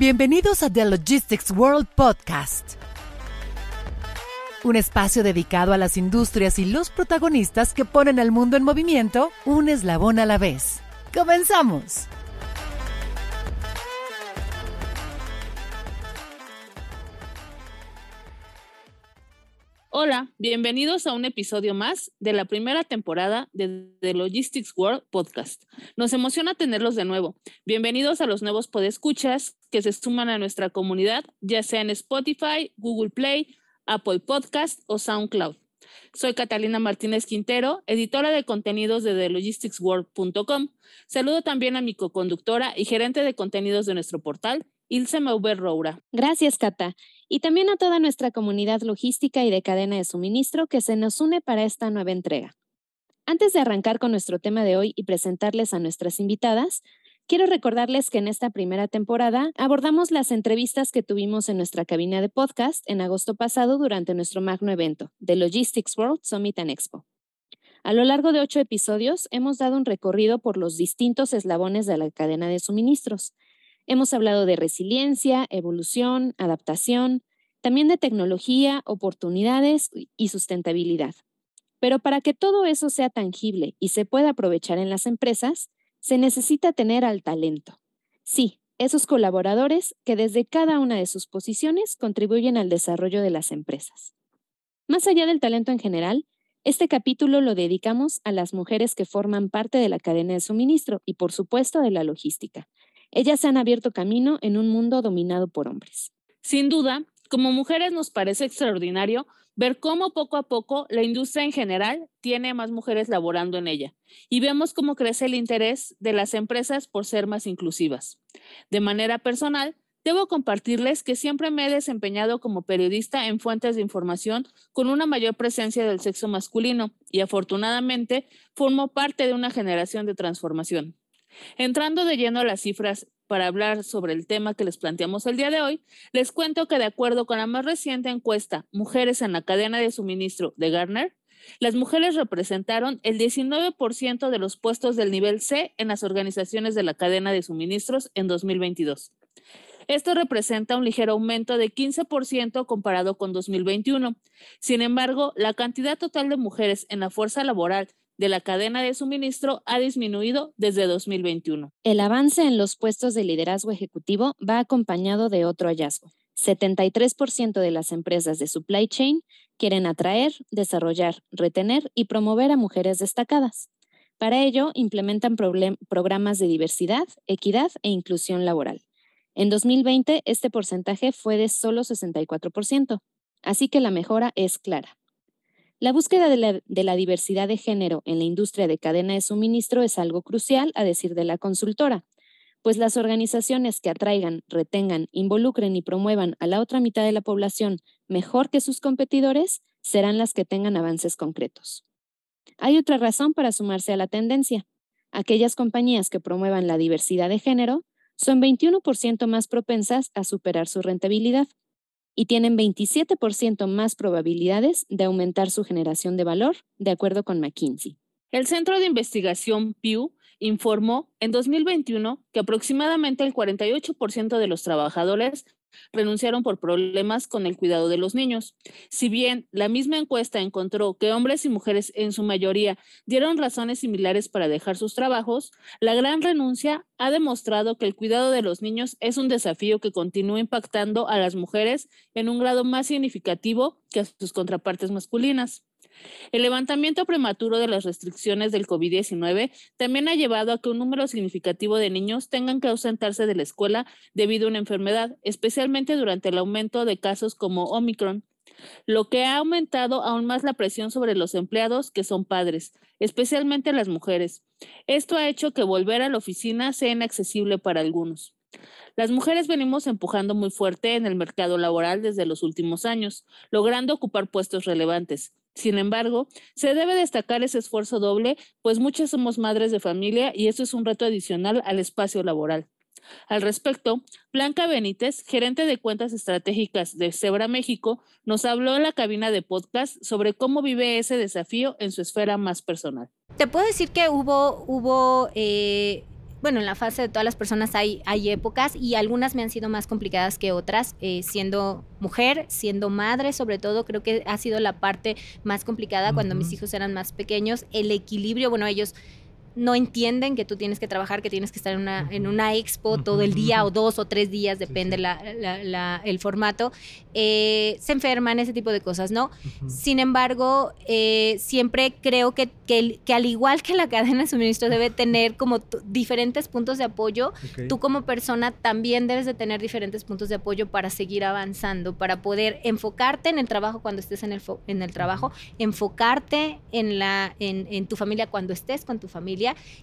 Bienvenidos a The Logistics World Podcast, un espacio dedicado a las industrias y los protagonistas que ponen al mundo en movimiento un eslabón a la vez. ¡Comenzamos! Hola, bienvenidos a un episodio más de la primera temporada de The Logistics World Podcast. Nos emociona tenerlos de nuevo. Bienvenidos a los nuevos podescuchas que se suman a nuestra comunidad, ya sea en Spotify, Google Play, Apple Podcast o SoundCloud. Soy Catalina Martínez Quintero, editora de contenidos de TheLogisticsWorld.com. Saludo también a mi coconductora y gerente de contenidos de nuestro portal, Ilse Mauber Roura. Gracias, Cata. Y también a toda nuestra comunidad logística y de cadena de suministro que se nos une para esta nueva entrega. Antes de arrancar con nuestro tema de hoy y presentarles a nuestras invitadas, quiero recordarles que en esta primera temporada abordamos las entrevistas que tuvimos en nuestra cabina de podcast en agosto pasado durante nuestro magno evento, The Logistics World Summit and Expo. A lo largo de ocho episodios hemos dado un recorrido por los distintos eslabones de la cadena de suministros, Hemos hablado de resiliencia, evolución, adaptación, también de tecnología, oportunidades y sustentabilidad. Pero para que todo eso sea tangible y se pueda aprovechar en las empresas, se necesita tener al talento. Sí, esos colaboradores que desde cada una de sus posiciones contribuyen al desarrollo de las empresas. Más allá del talento en general, este capítulo lo dedicamos a las mujeres que forman parte de la cadena de suministro y por supuesto de la logística, ellas han abierto camino en un mundo dominado por hombres. Sin duda, como mujeres nos parece extraordinario ver cómo poco a poco la industria en general tiene más mujeres laborando en ella y vemos cómo crece el interés de las empresas por ser más inclusivas. De manera personal, debo compartirles que siempre me he desempeñado como periodista en fuentes de información con una mayor presencia del sexo masculino y afortunadamente formo parte de una generación de transformación. Entrando de lleno a las cifras para hablar sobre el tema que les planteamos el día de hoy, les cuento que de acuerdo con la más reciente encuesta Mujeres en la cadena de suministro de Gartner, las mujeres representaron el 19% de los puestos del nivel C en las organizaciones de la cadena de suministros en 2022. Esto representa un ligero aumento de 15% comparado con 2021. Sin embargo, la cantidad total de mujeres en la fuerza laboral de la cadena de suministro ha disminuido desde 2021. El avance en los puestos de liderazgo ejecutivo va acompañado de otro hallazgo. 73% de las empresas de supply chain quieren atraer, desarrollar, retener y promover a mujeres destacadas. Para ello, implementan programas de diversidad, equidad e inclusión laboral. En 2020, este porcentaje fue de solo 64%, así que la mejora es clara. La búsqueda de la, diversidad de género en la industria de cadena de suministro es algo crucial, a decir de la consultora, pues las organizaciones que atraigan, retengan, involucren y promuevan a la otra mitad de la población mejor que sus competidores serán las que tengan avances concretos. Hay otra razón para sumarse a la tendencia. Aquellas compañías que promuevan la diversidad de género son 21% más propensas a superar su rentabilidad y tienen 27% más probabilidades de aumentar su generación de valor, de acuerdo con McKinsey. El Centro de Investigación Pew informó en 2021 que aproximadamente el 48% de los trabajadores renunciaron por problemas con el cuidado de los niños. Si bien la misma encuesta encontró que hombres y mujeres en su mayoría dieron razones similares para dejar sus trabajos, la gran renuncia ha demostrado que el cuidado de los niños es un desafío que continúa impactando a las mujeres en un grado más significativo que a sus contrapartes masculinas. El levantamiento prematuro de las restricciones del COVID-19 también ha llevado a que un número significativo de niños tengan que ausentarse de la escuela debido a una enfermedad, especialmente durante el aumento de casos como Omicron, lo que ha aumentado aún más la presión sobre los empleados que son padres, especialmente las mujeres. Esto ha hecho que volver a la oficina sea inaccesible para algunos. Las mujeres venimos empujando muy fuerte en el mercado laboral desde los últimos años, logrando ocupar puestos relevantes. Sin embargo, se debe destacar ese esfuerzo doble, pues muchas somos madres de familia y eso es un reto adicional al espacio laboral. Al respecto, Blanca Benítez, gerente de cuentas estratégicas de Cebra México, nos habló en la cabina de podcast sobre cómo vive ese desafío en su esfera más personal. Te puedo decir que hubo, hubo eh, bueno, en la fase de todas las personas hay, hay épocas y algunas me han sido más complicadas que otras, eh, siendo mujer, siendo madre, sobre todo, creo que ha sido la parte más complicada cuando mis hijos eran más pequeños, el equilibrio, bueno, ellos no entienden que tú tienes que trabajar, que tienes que estar en una, en una expo todo el día o dos o tres días, depende La, el formato, eh, se enferman, ese tipo de cosas, ¿no? Sin embargo, eh, siempre creo que, que, al igual que la cadena de suministro debe tener como diferentes puntos de apoyo, tú como persona también debes de tener diferentes puntos de apoyo para seguir avanzando, para poder enfocarte en el trabajo cuando estés en el, en el trabajo, enfocarte en, la, en, en tu familia cuando estés con tu familia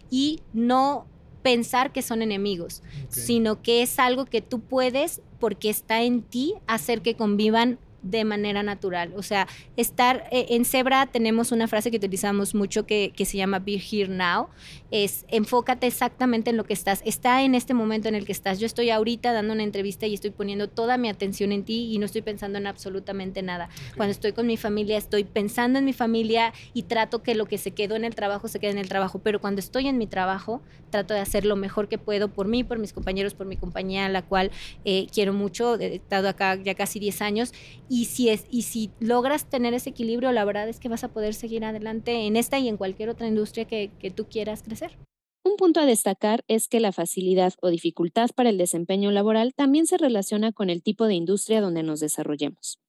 y no pensar que son enemigos, sino que es algo que tú puedes, porque está en ti, hacer que convivan de manera natural. O sea, estar eh, en Zebra tenemos una frase que utilizamos mucho que, que, se llama Be Here Now. Es enfócate exactamente en lo que estás. Está en este momento en el que estás. Yo estoy ahorita dando una entrevista y estoy poniendo toda mi atención en ti y no estoy pensando en absolutamente nada. Cuando estoy con mi familia, estoy pensando en mi familia y trato que lo que se quedó en el trabajo se quede en el trabajo. Pero cuando estoy en mi trabajo, trato de hacer lo mejor que puedo por mí, por mis compañeros, por mi compañía, la cual eh, quiero mucho. He estado acá ya casi 10 años y si, es, y si logras tener ese equilibrio, la verdad es que vas a poder seguir adelante en esta y en cualquier otra industria que, que tú quieras crecer. Un punto a destacar es que la facilidad o dificultad para el desempeño laboral también se relaciona con el tipo de industria donde nos desarrollemos.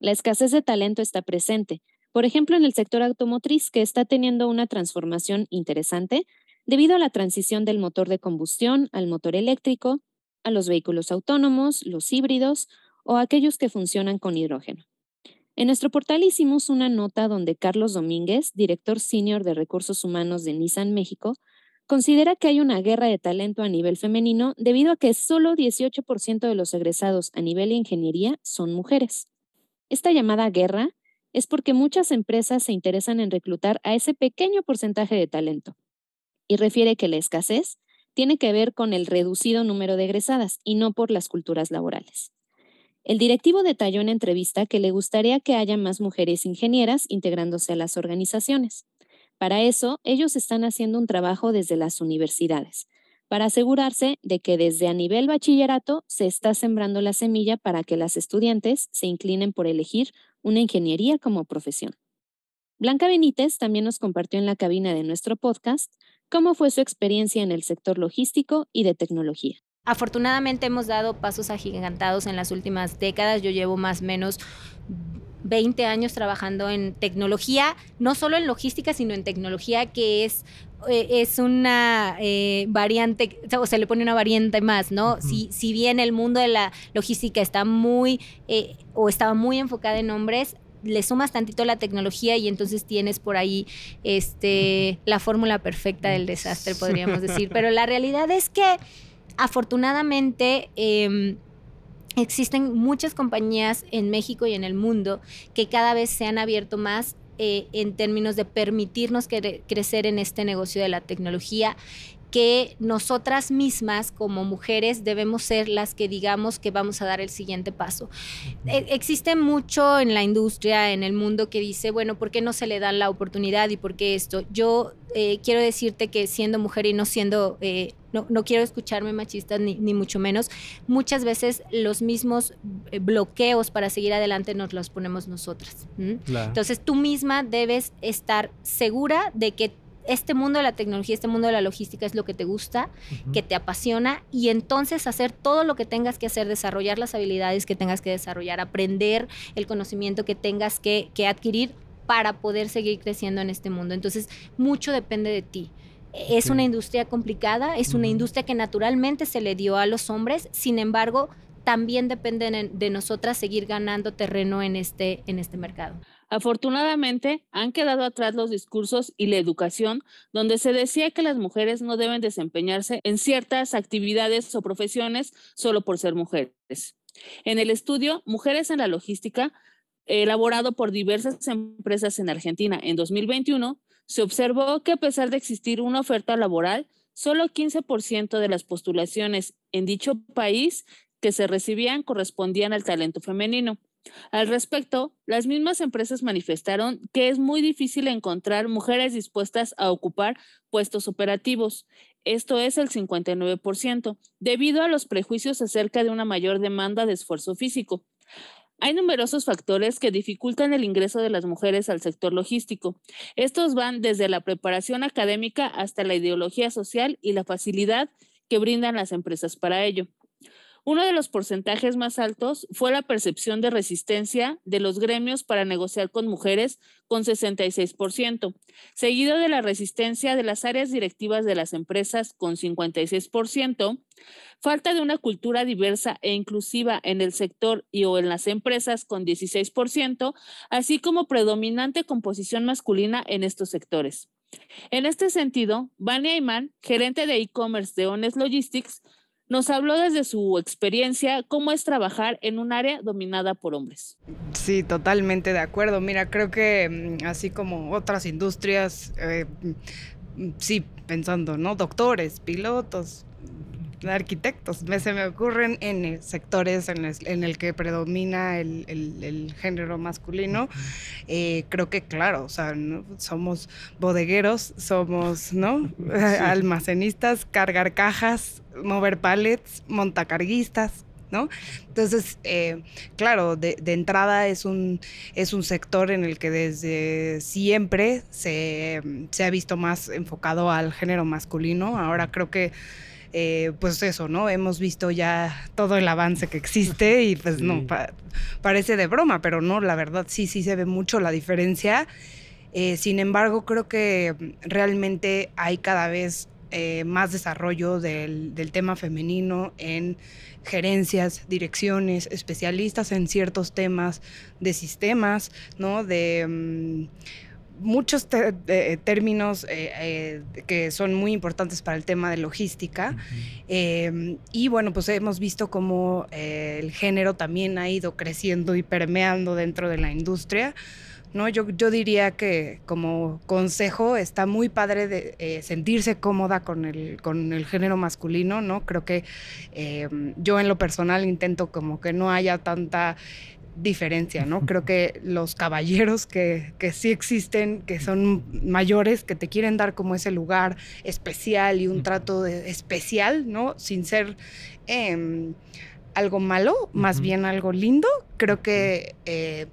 La escasez de talento está presente, por ejemplo, en el sector automotriz, que está teniendo una transformación interesante debido a la transición del motor de combustión al motor eléctrico, a los vehículos autónomos, los híbridos o aquellos que funcionan con hidrógeno. En nuestro portal hicimos una nota donde Carlos Domínguez, director senior de recursos humanos de Nissan México, considera que hay una guerra de talento a nivel femenino debido a que solo 18% de los egresados a nivel de ingeniería son mujeres. Esta llamada guerra es porque muchas empresas se interesan en reclutar a ese pequeño porcentaje de talento y refiere que la escasez tiene que ver con el reducido número de egresadas y no por las culturas laborales. El directivo detalló en entrevista que le gustaría que haya más mujeres ingenieras integrándose a las organizaciones. Para eso, ellos están haciendo un trabajo desde las universidades, para asegurarse de que desde a nivel bachillerato se está sembrando la semilla para que las estudiantes se inclinen por elegir una ingeniería como profesión. Blanca Benítez también nos compartió en la cabina de nuestro podcast cómo fue su experiencia en el sector logístico y de tecnología. Afortunadamente hemos dado pasos agigantados en las últimas décadas. Yo llevo más o menos 20 años trabajando en tecnología, no solo en logística, sino en tecnología que es eh, es una eh, variante, o se le pone una variante más, ¿no? si, si bien el mundo de la logística está muy, eh, o estaba muy enfocada en hombres, le sumas tantito la tecnología y entonces tienes por ahí este, la fórmula perfecta del desastre, podríamos decir. Pero la realidad es que afortunadamente em, existen muchas compañías en México y en el mundo que cada vez se han abierto más eh, en términos de permitirnos crecer en este negocio de la tecnología que nosotras mismas como mujeres debemos ser las que digamos que vamos a dar el siguiente paso. E, existe mucho en la industria, en el mundo, que dice, bueno, ¿por qué no se le da la oportunidad y por qué esto? Yo eh, quiero decirte que siendo mujer y no siendo, eh, no, no, quiero escucharme machista ni, ni, mucho menos, muchas veces los mismos eh, bloqueos para seguir adelante nos los ponemos nosotras. Entonces tú misma debes estar segura de que este mundo de la tecnología, este mundo de la logística es lo que te gusta, que te apasiona y entonces hacer todo lo que tengas que hacer, desarrollar las habilidades que tengas que desarrollar, aprender el conocimiento que tengas que, adquirir para poder seguir creciendo en este mundo. Entonces, mucho depende de ti. Es una industria complicada, es una industria que naturalmente se le dio a los hombres, sin embargo, también depende de nosotras seguir ganando terreno en este, en este mercado. Afortunadamente, han quedado atrás los discursos y la educación donde se decía que las mujeres no deben desempeñarse en ciertas actividades o profesiones solo por ser mujeres. En el estudio Mujeres en la Logística, elaborado por diversas empresas en Argentina en 2021, se observó que a pesar de existir una oferta laboral, solo 15% de las postulaciones en dicho país que se recibían correspondían al talento femenino. Al respecto, las mismas empresas manifestaron que es muy difícil encontrar mujeres dispuestas a ocupar puestos operativos. esto es el 59%, debido a los prejuicios acerca de una mayor demanda de esfuerzo físico. Hay numerosos factores que dificultan el ingreso de las mujeres al sector logístico. Estos van desde la preparación académica hasta la ideología social y la facilidad que brindan las empresas para ello. Uno de los porcentajes más altos fue la percepción de resistencia de los gremios para negociar con mujeres con 66%, seguido de la resistencia de las áreas directivas de las empresas con 56%, falta de una cultura diversa e inclusiva en el sector y o en las empresas con 16%, así como predominante composición masculina en estos sectores. En este sentido, Vania Iman, gerente de e-commerce de Honest Logistics, nos habló desde su experiencia cómo es trabajar en un área dominada por hombres. Sí, totalmente de acuerdo. Mira, creo que mm, así como otras industrias, eh, mm, sí, pensando, ¿no? Doctores, pilotos, arquitectos. se me ocurren en sectores en, el que predomina el, género masculino. Eh, creo que, claro, o sea, somos bodegueros, somos, ¿no? Almacenistas, cargar cajas, mover pallets, montacarguistas, ¿no? Entonces, eh, claro, de, entrada es un, es un sector en el que desde siempre se, se, ha visto más enfocado al género masculino. Ahora creo que eh, pues eso, ¿no? Hemos visto ya todo el avance que existe y pues no, parece de broma, pero no, la verdad sí, sí se ve mucho la diferencia. Eh, sin embargo, creo que realmente hay cada vez eh, más desarrollo del, del, tema femenino en gerencias, direcciones, especialistas en ciertos temas de sistemas, ¿no? De... Mm, muchos términos eh, eh, que son muy importantes para el tema de logística. Em, y bueno, pues hemos visto cómo eh, el género también ha ido creciendo y permeando dentro de la industria. ¿no? Yo, yo diría que como consejo está muy padre de sentirse cómoda con el, con el género masculino, ¿no? Creo que em, yo en lo personal intento como que no haya tanta diferencia, ¿no? Creo que los caballeros que, que, sí existen, que son mayores, que te quieren dar como ese lugar especial y un trato especial, ¿no? Sin ser em, algo malo, más bien algo lindo, creo que... Eh,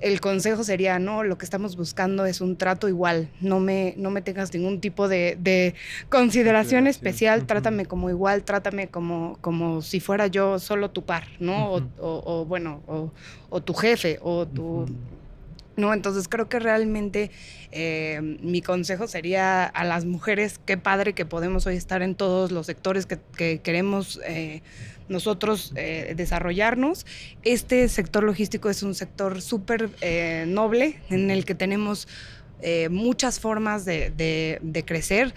el consejo sería, no, lo que estamos buscando es un trato igual, no me, no me tengas ningún tipo de, consideración especial, trátame como igual, trátame como, como si fuera yo solo tu par, ¿no? o, bueno, o, tu jefe, o tu... ¿no? Entonces creo que realmente eh, mi consejo sería a las mujeres, qué padre que podemos hoy estar en todos los sectores que, queremos eh, nosotros eh, desarrollarnos. Este sector logístico es un sector súper noble en el que tenemos muchas formas de, crecer,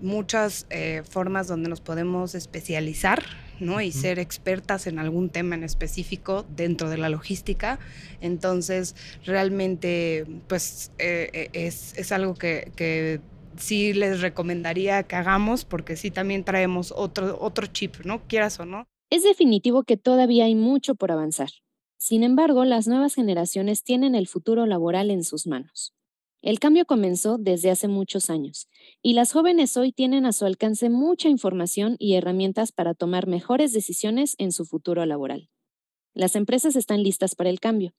muchas formas donde nos podemos especializar. ¿no? y ser expertas en algún tema en específico dentro de la logística. Entonces, realmente, pues es, es, algo que, que sí les recomendaría que hagamos porque sí también traemos otro, otro chip, ¿no? Quieras o no. Es definitivo que todavía hay mucho por avanzar. Sin embargo, las nuevas generaciones tienen el futuro laboral en sus manos. El cambio comenzó desde hace muchos años, y las jóvenes hoy tienen a su alcance mucha información y herramientas para tomar mejores decisiones en su futuro laboral. Las empresas están listas para el cambio.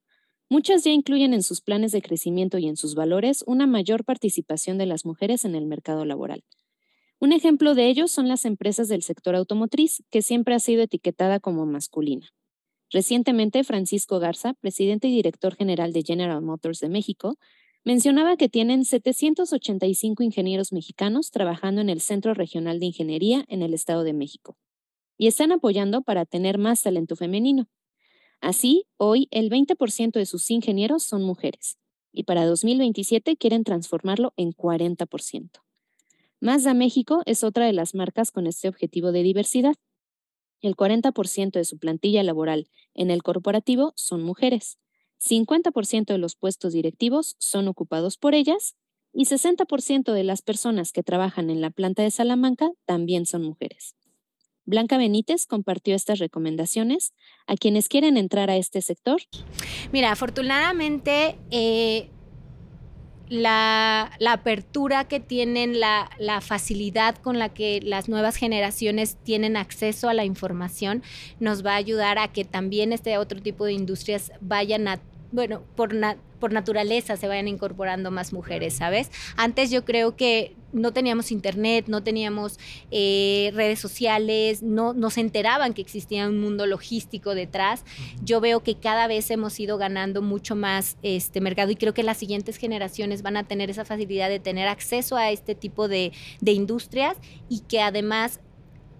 Muchas ya incluyen en sus planes de crecimiento y en sus valores una mayor participación de las mujeres en el mercado laboral. Un ejemplo de ello son las empresas del sector automotriz, que siempre ha sido etiquetada como masculina. Recientemente, Francisco Garza, presidente y director general de General Motors de México, mencionaba que tienen 785 ingenieros mexicanos trabajando en el Centro Regional de Ingeniería en el Estado de México y están apoyando para tener más talento femenino. Así, hoy el 20% de sus ingenieros son mujeres y para 2027 quieren transformarlo en 40%. Mazda México es otra de las marcas con este objetivo de diversidad. El 40% de su plantilla laboral en el corporativo son mujeres, 50% de los puestos directivos son ocupados por ellas y 60% de las personas que trabajan en la planta de Salamanca también son mujeres. Blanca Benítez compartió estas recomendaciones a quienes quieren entrar a este sector. Mira, afortunadamente eh, la, apertura que tienen, la, facilidad con la que las nuevas generaciones tienen acceso a la información, nos va a ayudar a que también este otro tipo de industrias vayan a, bueno, por, por naturaleza se vayan incorporando más mujeres, ¿sabes? Antes yo creo que no teníamos internet, no teníamos eh, redes sociales, no, nos enteraban que existía un mundo logístico detrás. Yo veo que cada vez hemos ido ganando mucho más este mercado y creo que las siguientes generaciones van a tener esa facilidad de tener acceso a este tipo de, de industrias y que además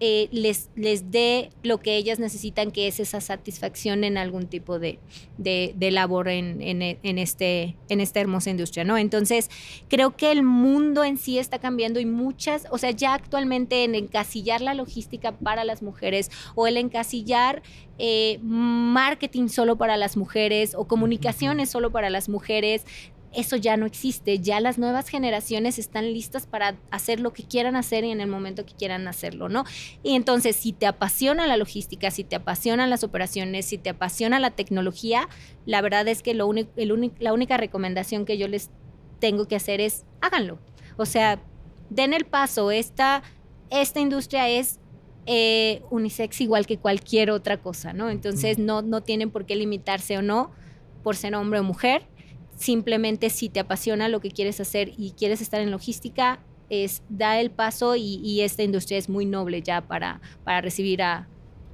eh, les, les dé lo que ellas necesitan, que es esa satisfacción en algún tipo de, labor en, en, este, en esta hermosa industria, ¿no? Entonces, creo que el mundo en sí está cambiando y muchas, o sea, ya actualmente en encasillar la logística para las mujeres o el encasillar eh, marketing solo para las mujeres o comunicaciones solo para las mujeres, eso ya no existe. Ya las nuevas generaciones están listas para hacer lo que quieran hacer y en el momento que quieran hacerlo, ¿no? Y entonces, si te apasiona la logística, si te apasionan las operaciones, si te apasiona la tecnología, la verdad es que lo el la única recomendación que yo les tengo que hacer es háganlo. O sea, den el paso. Esta, esta industria es eh, unisex igual que cualquier otra cosa, ¿no? Entonces, no, no tienen por qué limitarse o no por ser hombre o mujer Simplemente si te apasiona lo que quieres hacer y quieres estar en logística, es da el paso y, esta industria es muy noble ya para, para recibir a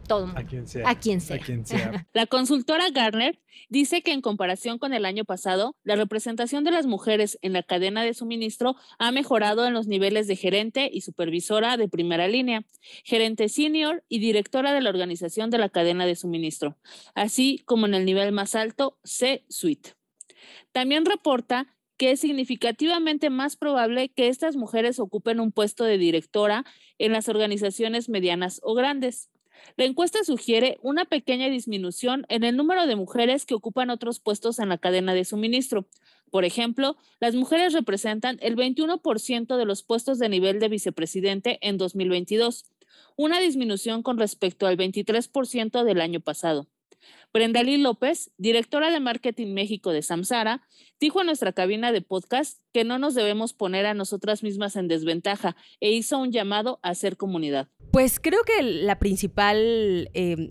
todo mundo. A quien sea. A quien sea. La consultora Garner dice que en comparación con el año pasado, la representación de las mujeres en la cadena de suministro ha mejorado en los niveles de gerente y supervisora de primera línea, gerente senior y directora de la organización de la cadena de suministro, así como en el nivel más alto, C-Suite. También reporta que es significativamente más probable que estas mujeres ocupen un puesto de directora en las organizaciones medianas o grandes. La encuesta sugiere una pequeña disminución en el número de mujeres que ocupan otros puestos en la cadena de suministro. Por ejemplo, las mujeres representan el 21% de los puestos de nivel de vicepresidente en 2022, una disminución con respecto al 23% del año pasado. Brendalí López, directora de Marketing México de Samsara, dijo a nuestra cabina de podcast que no nos debemos poner a nosotras mismas en desventaja e hizo un llamado a ser comunidad. Pues creo que la principal, em,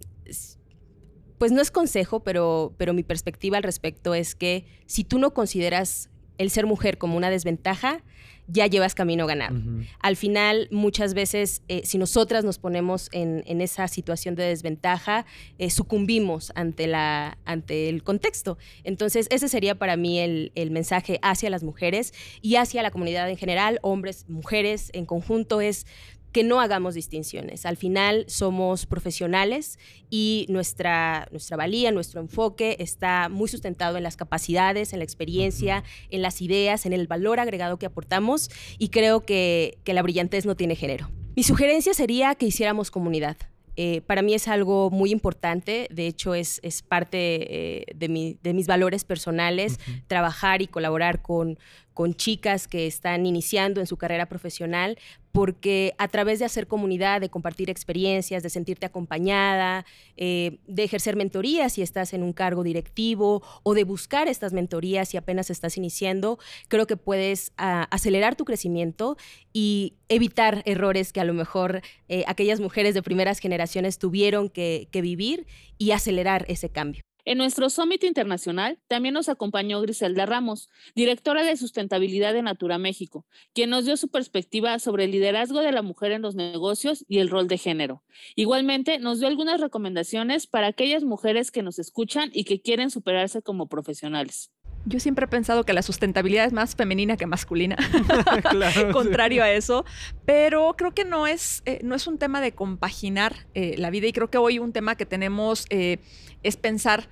pues no es consejo, pero, pero mi perspectiva al respecto es que si tú no consideras el ser mujer como una desventaja, ya llevas camino ganado. Al final, muchas veces, eh, si nosotras nos ponemos en, esa situación de desventaja, eh, sucumbimos ante, la, ante el contexto. Entonces, ese sería para mí el, el, mensaje hacia las mujeres y hacia la comunidad en general, hombres, mujeres en conjunto, es que no hagamos distinciones. Al final somos profesionales y nuestra, nuestra valía, nuestro enfoque está muy sustentado en las capacidades, en la experiencia, en las ideas, en el valor agregado que aportamos y creo que, la brillantez no tiene género. Mi sugerencia sería que hiciéramos comunidad. Eh, para mí es algo muy importante, de hecho es, es parte eh, de, de, mis valores personales, trabajar y colaborar con, con chicas que están iniciando en su carrera profesional, porque a través de hacer comunidad, de compartir experiencias, de sentirte acompañada, eh, de ejercer mentorías si estás en un cargo directivo o de buscar estas mentorías si apenas estás iniciando, creo que puedes ah, acelerar tu crecimiento y evitar errores que a lo mejor eh, aquellas mujeres de primeras generaciones tuvieron que vivir y acelerar ese cambio. En nuestro Summit Internacional también nos acompañó Griselda Ramos, directora de sustentabilidad de Natura México, quien nos dio su perspectiva sobre el liderazgo de la mujer en los negocios y el rol de género. Igualmente, nos dio algunas recomendaciones para aquellas mujeres que nos escuchan y que quieren superarse como profesionales. Yo siempre he pensado que la sustentabilidad es más femenina que masculina, contrario a eso, pero creo que no es, eh, no es un tema de compaginar eh, la vida. Y creo que hoy un tema que tenemos eh, es pensar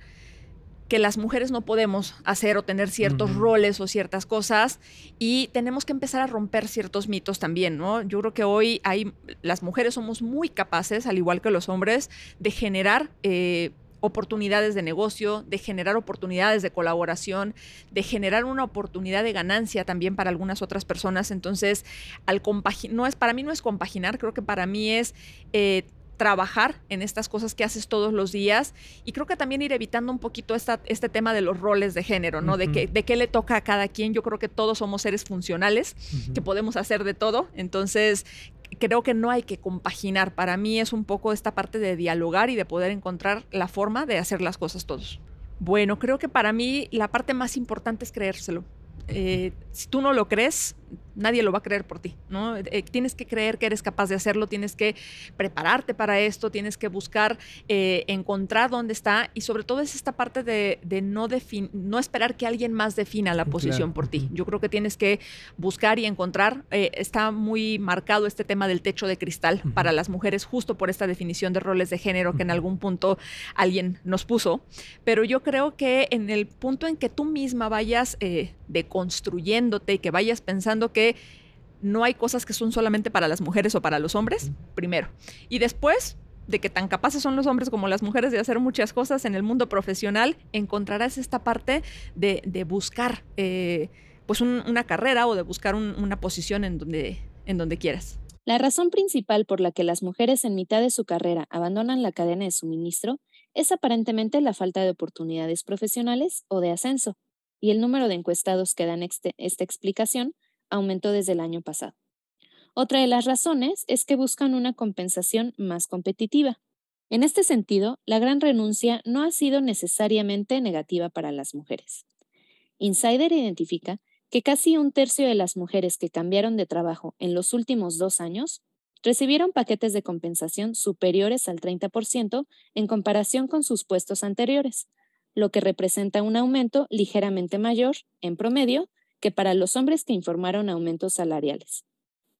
que las mujeres no podemos hacer o tener ciertos roles o ciertas cosas. Y tenemos que empezar a romper ciertos mitos también, ¿no? Yo creo que hoy hay, las mujeres somos muy capaces, al igual que los hombres, de generar oportunidades de negocio, de generar oportunidades de colaboración, de generar una oportunidad de ganancia también para algunas otras personas. Entonces, al no es, para mí no es compaginar, creo que para mí es eh, trabajar en estas cosas que haces todos los días y creo que también ir evitando un poquito esta, este tema de los roles de género, ¿no? de, que, de qué le toca a cada quien. Yo creo que todos somos seres funcionales, que podemos hacer de todo. Entonces, creo que no hay que compaginar. Para mí es un poco esta parte de dialogar y de poder encontrar la forma de hacer las cosas todos. Bueno, creo que para mí la parte más importante es creérselo. Eh, si tú no lo crees, nadie lo va a creer por ti, ¿no? Eh, tienes que creer que eres capaz de hacerlo, tienes que prepararte para esto, tienes que buscar eh, encontrar dónde está y sobre todo es esta parte de, no, no esperar que alguien más defina la posición por ti. Yo creo que tienes que buscar y encontrar, eh, está muy marcado este tema del techo de cristal para las mujeres justo por esta definición de roles de género que en algún punto alguien nos puso, pero yo creo que en el punto en que tú misma vayas deconstruyéndote y que vayas pensando que no hay cosas que son solamente para las mujeres o para los hombres, primero. Y después de que tan capaces son los hombres como las mujeres de hacer muchas cosas en el mundo profesional, encontrarás esta parte de, buscar eh, pues una carrera o de buscar una posición en donde, en donde quieras. La razón principal por la que las mujeres en mitad de su carrera abandonan la cadena de suministro es aparentemente la falta de oportunidades profesionales o de ascenso, y el número de encuestados que dan esta explicación aumentó desde el año pasado. Otra de las razones es que buscan una compensación más competitiva. En este sentido, la gran renuncia no ha sido necesariamente negativa para las mujeres. Insider identifica que casi un tercio de las mujeres que cambiaron de trabajo en los últimos dos años recibieron paquetes de compensación superiores al 30% en comparación con sus puestos anteriores, lo que representa un aumento ligeramente mayor, en promedio, que para los hombres que informaron aumentos salariales.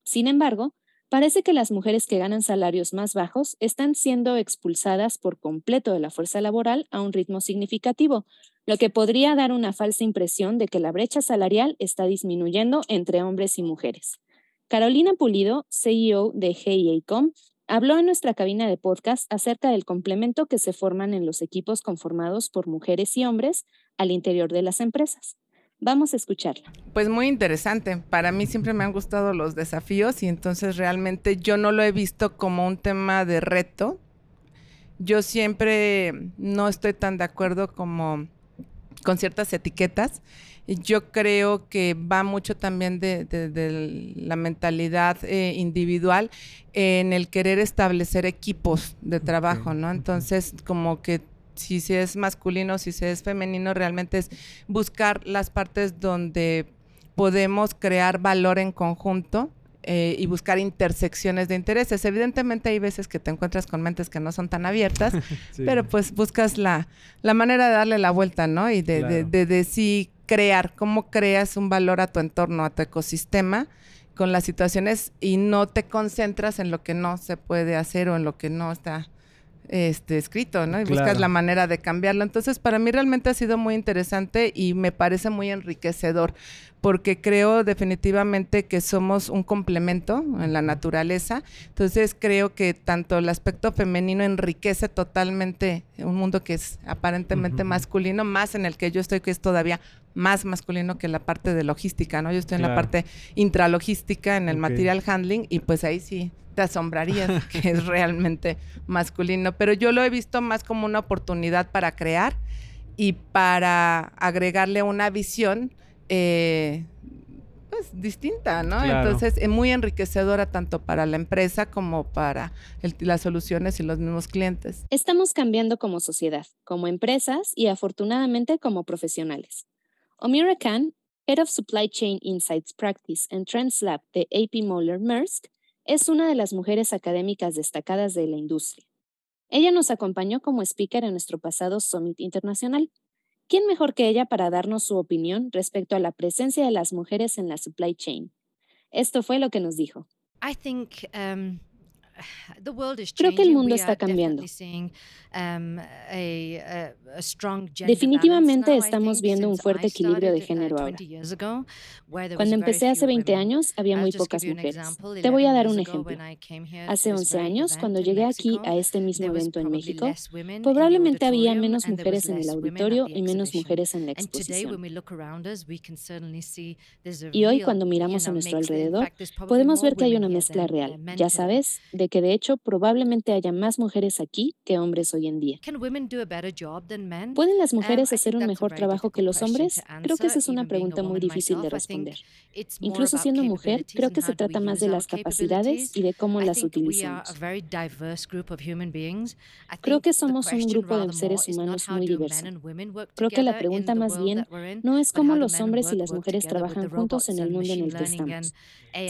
Sin embargo, parece que las mujeres que ganan salarios más bajos están siendo expulsadas por completo de la fuerza laboral a un ritmo significativo, lo que podría dar una falsa impresión de que la brecha salarial está disminuyendo entre hombres y mujeres. Carolina Pulido, CEO de GIACOM, habló en nuestra cabina de podcast acerca del complemento que se forman en los equipos conformados por mujeres y hombres al interior de las empresas. Vamos a escucharla. Pues muy interesante. Para mí siempre me han gustado los desafíos y entonces realmente yo no lo he visto como un tema de reto. Yo siempre no estoy tan de acuerdo como con ciertas etiquetas. Yo creo que va mucho también de, la mentalidad eh, individual en el querer establecer equipos de trabajo, ¿no? Entonces, como que si se es masculino, si se es femenino, realmente es buscar las partes donde podemos crear valor en conjunto eh, y buscar intersecciones de intereses. Evidentemente hay veces que te encuentras con mentes que no son tan abiertas, pero pues buscas la, la, manera de darle la vuelta, ¿no? Y de, de, de, de, sí crear, cómo creas un valor a tu entorno, a tu ecosistema con las situaciones y no te concentras en lo que no se puede hacer o en lo que no está este, escrito, ¿no? Y buscas la manera de cambiarlo. Entonces, para mí realmente ha sido muy interesante y me parece muy enriquecedor, porque creo definitivamente que somos un complemento en la naturaleza. Entonces, creo que tanto el aspecto femenino enriquece totalmente un mundo que es aparentemente masculino, más en el que yo estoy, que es todavía más masculino que la parte de logística, ¿no? Yo estoy en la parte intralogística, en el material handling, y pues ahí sí te asombrarías que es realmente masculino, pero yo lo he visto más como una oportunidad para crear y para agregarle una visión eh, pues distinta, ¿no? Entonces es muy enriquecedora tanto para la empresa como para las soluciones y los mismos clientes. Estamos cambiando como sociedad, como empresas y afortunadamente como profesionales. Omira Khan, Head of Supply Chain Insights Practice and Trends Lab de AP Moller Maersk, es una de las mujeres académicas destacadas de la industria. Ella nos acompañó como speaker en nuestro pasado Summit Internacional. ¿Quién mejor que ella para darnos su opinión respecto a la presencia de las mujeres en la supply chain? Esto fue lo que nos dijo. Um, Creo que el mundo está cambiando. Um, Definitivamente estamos viendo un fuerte equilibrio de uh, género ahora. Cuando empecé hace 20 años, había muy pocas mujeres. Te voy a dar un ejemplo. Hace 11 años, cuando llegué aquí a este mismo evento en México, probablemente había menos mujeres en el auditorio y menos mujeres en la exposición. Y hoy, cuando miramos a nuestro alrededor, podemos ver que hay una mezcla real, ya sabes, de de que de hecho probablemente haya más mujeres aquí que hombres hoy en día. ¿Pueden las Um, mujeres hacer un mejor trabajo que los hombres? Creo que esa es una pregunta muy difícil de responder. Incluso siendo mujer, creo que se trata más de las capacidades y de cómo las utilizamos. Creo que somos un grupo de seres humanos muy diverso. Creo que la pregunta más bien no es cómo los hombres y las mujeres trabajan juntos en el mundo en el que estamos,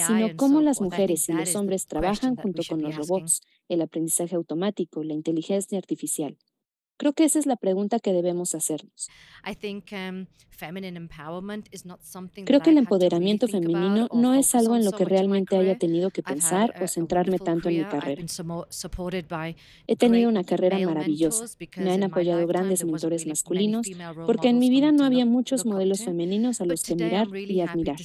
sino cómo las mujeres y los hombres trabajan junto con los robots, el aprendizaje automático, la inteligencia artificial. Creo que esa es la pregunta que debemos hacernos. Creo que el empoderamiento femenino no es algo en lo que realmente haya tenido que pensar o centrarme tanto en mi carrera. He tenido una carrera maravillosa. Me han apoyado grandes mentores masculinos porque en mi vida no había muchos modelos femeninos a los que mirar y admirar.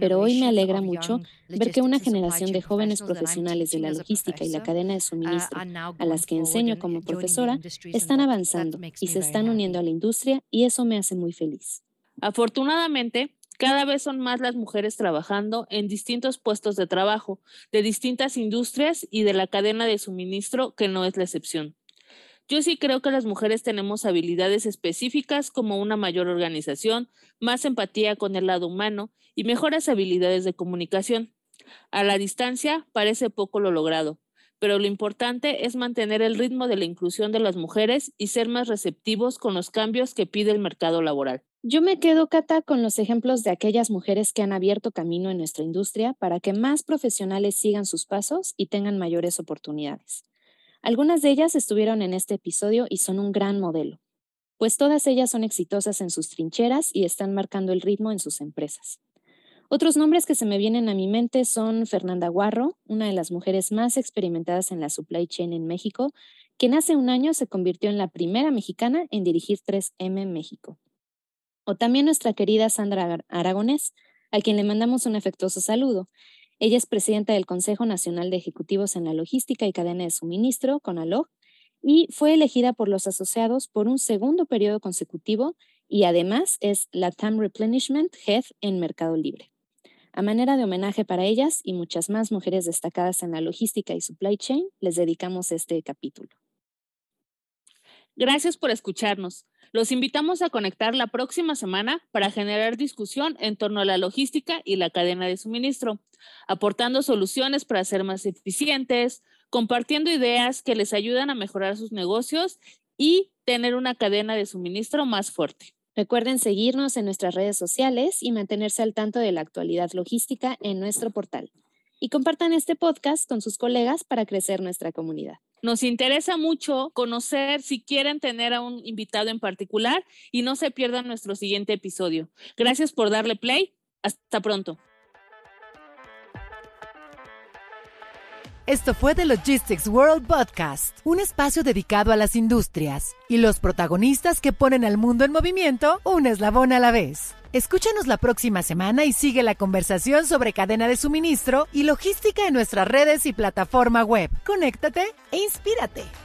Pero hoy me alegra mucho ver que una generación de jóvenes profesionales de la logística y la cadena de suministro a las que enseño como profesora están avanzando y se están uniendo a la industria y eso me hace muy feliz. Afortunadamente, cada vez son más las mujeres trabajando en distintos puestos de trabajo, de distintas industrias y de la cadena de suministro, que no es la excepción. Yo sí creo que las mujeres tenemos habilidades específicas como una mayor organización, más empatía con el lado humano y mejores habilidades de comunicación. A la distancia parece poco lo logrado, pero lo importante es mantener el ritmo de la inclusión de las mujeres y ser más receptivos con los cambios que pide el mercado laboral. Yo me quedo, Cata, con los ejemplos de aquellas mujeres que han abierto camino en nuestra industria para que más profesionales sigan sus pasos y tengan mayores oportunidades. Algunas de ellas estuvieron en este episodio y son un gran modelo, pues todas ellas son exitosas en sus trincheras y están marcando el ritmo en sus empresas. Otros nombres que se me vienen a mi mente son Fernanda Guarro, una de las mujeres más experimentadas en la supply chain en México, quien hace un año se convirtió en la primera mexicana en dirigir 3M México. O también nuestra querida Sandra Aragonés, a quien le mandamos un afectuoso saludo. Ella es presidenta del Consejo Nacional de Ejecutivos en la Logística y Cadena de Suministro, CONALOG, y fue elegida por los asociados por un segundo periodo consecutivo y además es la TAM Replenishment Head en Mercado Libre. A manera de homenaje para ellas y muchas más mujeres destacadas en la logística y supply chain, les dedicamos este capítulo. Gracias por escucharnos. Los invitamos a conectar la próxima semana para generar discusión en torno a la logística y la cadena de suministro, aportando soluciones para ser más eficientes, compartiendo ideas que les ayudan a mejorar sus negocios y tener una cadena de suministro más fuerte. Recuerden seguirnos en nuestras redes sociales y mantenerse al tanto de la actualidad logística en nuestro portal. Y compartan este podcast con sus colegas para crecer nuestra comunidad. Nos interesa mucho conocer si quieren tener a un invitado en particular y no se pierdan nuestro siguiente episodio. Gracias por darle play. Hasta pronto. Esto fue The Logistics World Podcast, un espacio dedicado a las industrias y los protagonistas que ponen al mundo en movimiento un eslabón a la vez. Escúchanos la próxima semana y sigue la conversación sobre cadena de suministro y logística en nuestras redes y plataforma web. Conéctate e inspírate.